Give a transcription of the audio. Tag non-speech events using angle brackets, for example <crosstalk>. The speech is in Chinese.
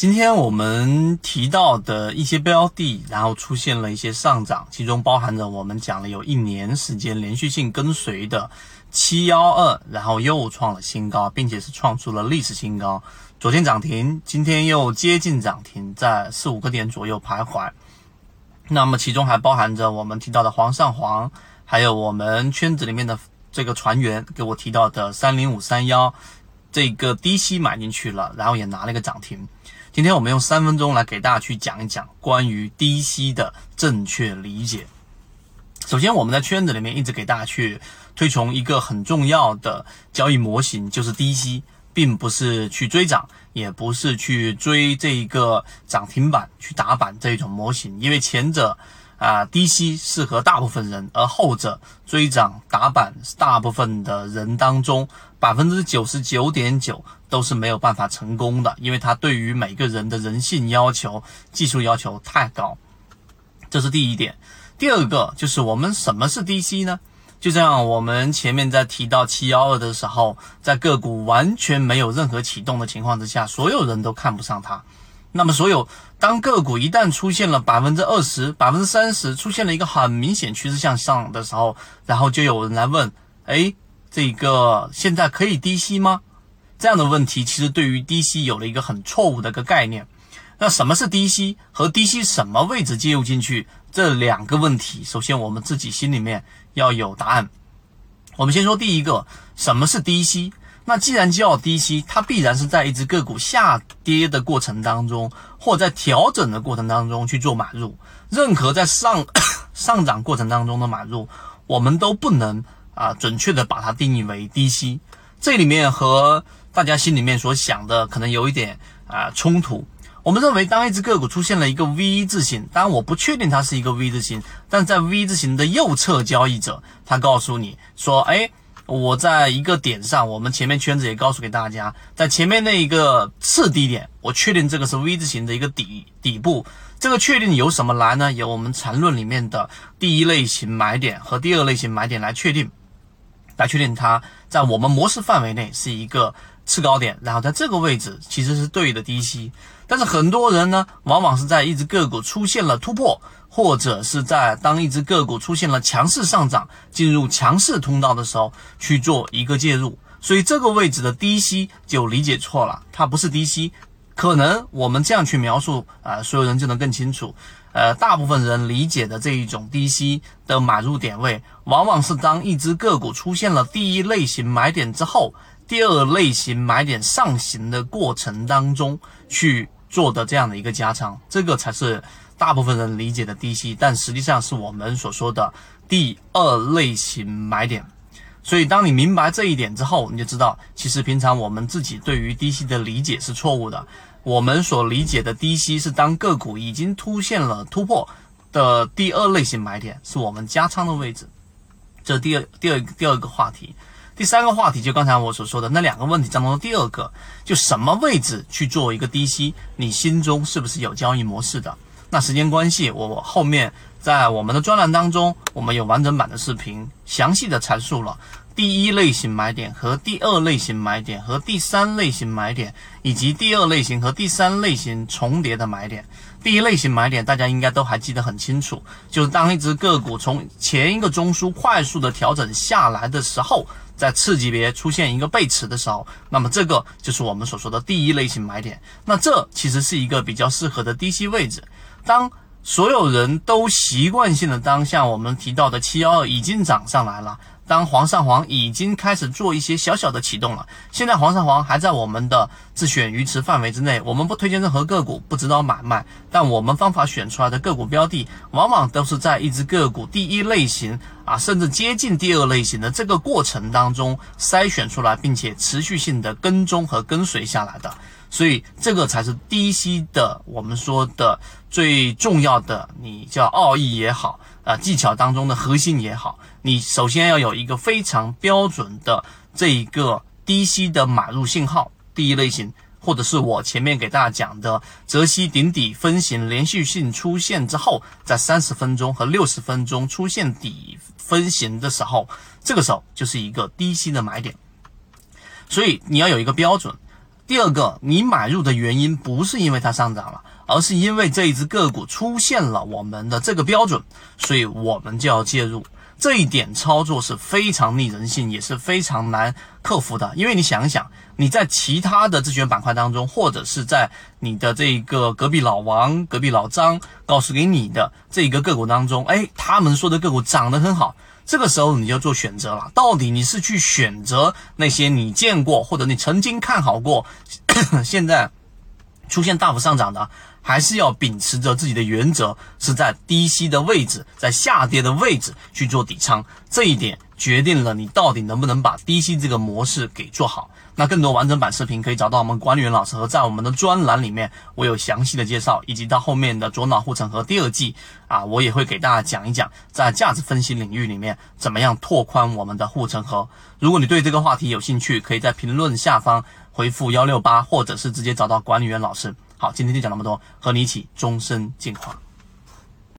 今天我们提到的一些标的，然后出现了一些上涨，其中包含着我们讲了有一年时间连续性跟随的七幺二，然后又创了新高，并且是创出了历史新高。昨天涨停，今天又接近涨停，在四五个点左右徘徊。那么其中还包含着我们提到的煌上煌，还有我们圈子里面的这个船员给我提到的三零五三幺，这个低吸买进去了，然后也拿了一个涨停。今天我们用三分钟来给大家去讲一讲关于低吸的正确理解。首先，我们在圈子里面一直给大家去推崇一个很重要的交易模型，就是低吸，并不是去追涨，也不是去追这一个涨停板去打板这种模型，因为前者啊低吸适合大部分人，而后者追涨打板大部分的人当中百分之九十九点九。都是没有办法成功的，因为它对于每个人的人性要求、技术要求太高，这是第一点。第二个就是我们什么是低吸呢？就像我们前面在提到七幺二的时候，在个股完全没有任何启动的情况之下，所有人都看不上它。那么，所有当个股一旦出现了百分之二十、百分之三十，出现了一个很明显趋势向上的时候，然后就有人来问：哎，这个现在可以低吸吗？这样的问题其实对于低吸有了一个很错误的一个概念。那什么是低吸和低吸什么位置介入进去这两个问题，首先我们自己心里面要有答案。我们先说第一个，什么是低吸？那既然叫低吸，它必然是在一只个股下跌的过程当中，或在调整的过程当中去做买入。任何在上 <coughs> 上涨过程当中的买入，我们都不能啊准确的把它定义为低吸。这里面和大家心里面所想的可能有一点啊冲突。我们认为，当一只个股出现了一个 V 字形，当然我不确定它是一个 V 字形，但在 V 字形的右侧交易者，他告诉你说：“哎，我在一个点上，我们前面圈子也告诉给大家，在前面那一个次低点，我确定这个是 V 字形的一个底底部。这个确定由什么来呢？由我们缠论里面的第一类型买点和第二类型买点来确定，来确定它在我们模式范围内是一个。”次高点，然后在这个位置其实是对的低吸，但是很多人呢，往往是在一只个股出现了突破，或者是在当一只个股出现了强势上涨，进入强势通道的时候去做一个介入，所以这个位置的低吸就理解错了，它不是低吸，可能我们这样去描述啊，所有人就能更清楚。呃，大部分人理解的这一种低吸的买入点位，往往是当一只个股出现了第一类型买点之后。第二类型买点上行的过程当中去做的这样的一个加仓，这个才是大部分人理解的低吸，但实际上是我们所说的第二类型买点。所以，当你明白这一点之后，你就知道，其实平常我们自己对于低吸的理解是错误的。我们所理解的低吸是当个股已经出现了突破的第二类型买点，是我们加仓的位置。这第二、第二、第二个话题。第三个话题就刚才我所说的那两个问题当中的第二个，就什么位置去做一个低吸，你心中是不是有交易模式的？那时间关系，我后面在我们的专栏当中，我们有完整版的视频，详细的阐述了第一类型买点和第二类型买点和第三类型买点，以及第二类型和第三类型重叠的买点。第一类型买点大家应该都还记得很清楚，就是当一只个股从前一个中枢快速的调整下来的时候。在次级别出现一个背驰的时候，那么这个就是我们所说的第一类型买点。那这其实是一个比较适合的低吸位置。当所有人都习惯性的当像我们提到的七幺二已经涨上来了。当黄上黄已经开始做一些小小的启动了，现在黄上黄还在我们的自选鱼池范围之内，我们不推荐任何个股，不指导买卖。但我们方法选出来的个股标的，往往都是在一只个股第一类型啊，甚至接近第二类型的这个过程当中筛选出来，并且持续性的跟踪和跟随下来的。所以这个才是低吸的，我们说的最重要的，你叫奥义也好，啊技巧当中的核心也好，你首先要有一个非常标准的这一个低吸的买入信号，第一类型，或者是我前面给大家讲的泽西顶底分型连续性出现之后，在三十分钟和六十分钟出现底分型的时候，这个时候就是一个低吸的买点，所以你要有一个标准。第二个，你买入的原因不是因为它上涨了，而是因为这一只个股出现了我们的这个标准，所以我们就要介入。这一点操作是非常逆人性，也是非常难克服的。因为你想想，你在其他的自选板块当中，或者是在你的这个隔壁老王、隔壁老张告诉给你的这个个股当中，哎，他们说的个股涨得很好。这个时候你就做选择了，到底你是去选择那些你见过或者你曾经看好过，<coughs> 现在出现大幅上涨的，还是要秉持着自己的原则，是在低吸的位置，在下跌的位置去做底仓，这一点。决定了你到底能不能把低吸这个模式给做好。那更多完整版视频可以找到我们管理员老师和在我们的专栏里面，我有详细的介绍，以及到后面的左脑护城河第二季啊，我也会给大家讲一讲在价值分析领域里面怎么样拓宽我们的护城河。如果你对这个话题有兴趣，可以在评论下方回复幺六八，或者是直接找到管理员老师。好，今天就讲那么多，和你一起终身进化。